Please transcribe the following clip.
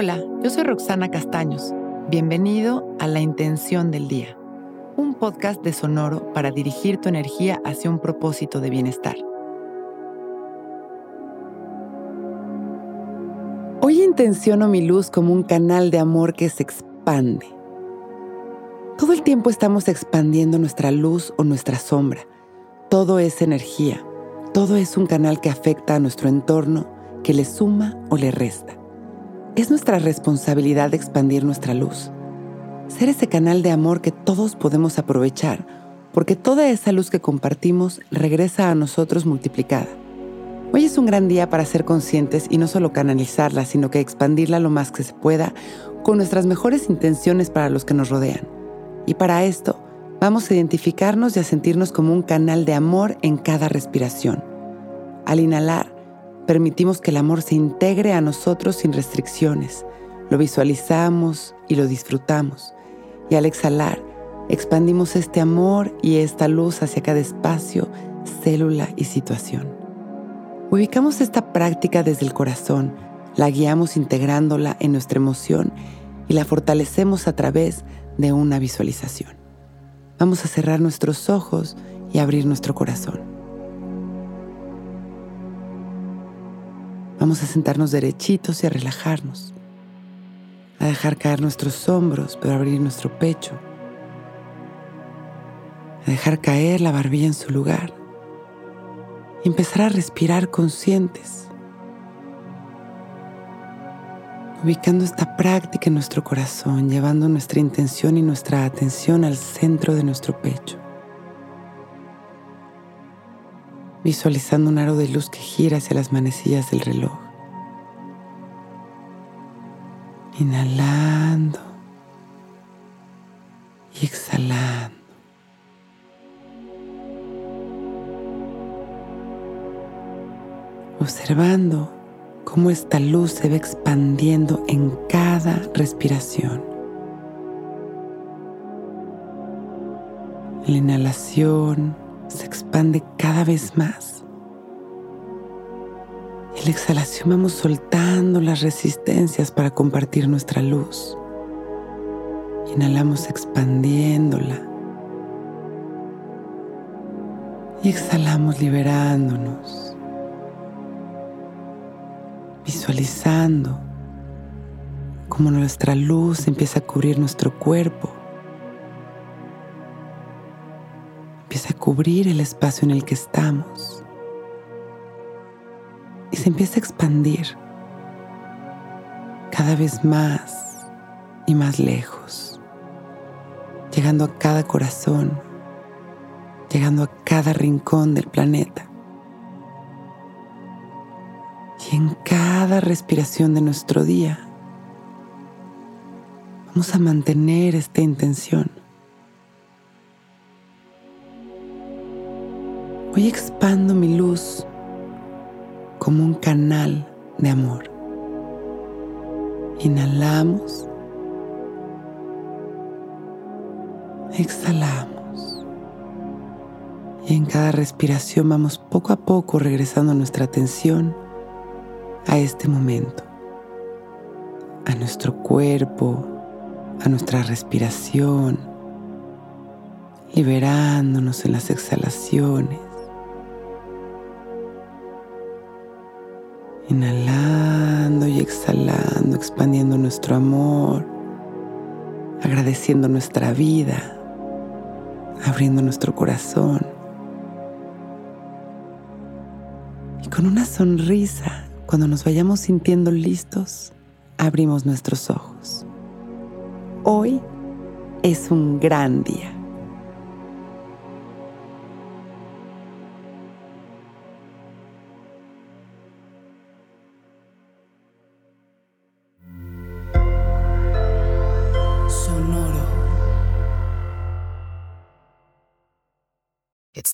Hola, yo soy Roxana Castaños. Bienvenido a La Intención del Día, un podcast de Sonoro para dirigir tu energía hacia un propósito de bienestar. Hoy intenciono mi luz como un canal de amor que se expande. Todo el tiempo estamos expandiendo nuestra luz o nuestra sombra. Todo es energía. Todo es un canal que afecta a nuestro entorno, que le suma o le resta. Es nuestra responsabilidad expandir nuestra luz, ser ese canal de amor que todos podemos aprovechar, porque toda esa luz que compartimos regresa a nosotros multiplicada. Hoy es un gran día para ser conscientes y no solo canalizarla, sino que expandirla lo más que se pueda con nuestras mejores intenciones para los que nos rodean. Y para esto, vamos a identificarnos y a sentirnos como un canal de amor en cada respiración. Al inhalar, permitimos que el amor se integre a nosotros sin restricciones. Lo visualizamos y lo disfrutamos. Y al exhalar, expandimos este amor y esta luz hacia cada espacio, célula y situación. Ubicamos esta práctica desde el corazón, la guiamos integrándola en nuestra emoción y la fortalecemos a través de una visualización. Vamos a cerrar nuestros ojos y abrir nuestro corazón. Vamos a sentarnos derechitos y a relajarnos, a dejar caer nuestros hombros, pero abrir nuestro pecho, a dejar caer la barbilla en su lugar. Y empezar a respirar conscientes, ubicando esta práctica en nuestro corazón, llevando nuestra intención y nuestra atención al centro de nuestro pecho. Visualizando un aro de luz que gira hacia las manecillas del reloj. Inhalando y exhalando. Observando cómo esta luz se va expandiendo en cada respiración. La inhalación, se expande cada vez más. En la exhalación vamos soltando las resistencias para compartir nuestra luz. Inhalamos expandiéndola. Y exhalamos liberándonos. Visualizando cómo nuestra luz empieza a cubrir nuestro cuerpo empieza a cubrir el espacio en el que estamos y se empieza a expandir cada vez más y más lejos, llegando a cada corazón, llegando a cada rincón del planeta. Y en cada respiración de nuestro día, vamos a mantener esta intención Hoy expando mi luz como un canal de amor. Inhalamos. Exhalamos. Y en cada respiración vamos poco a poco regresando nuestra atención a este momento, a nuestro cuerpo, a nuestra respiración, liberándonos en las exhalaciones Inhalando y exhalando, expandiendo nuestro amor, agradeciendo nuestra vida, abriendo nuestro corazón. Y con una sonrisa, cuando nos vayamos sintiendo listos, abrimos nuestros ojos. Hoy es un gran día.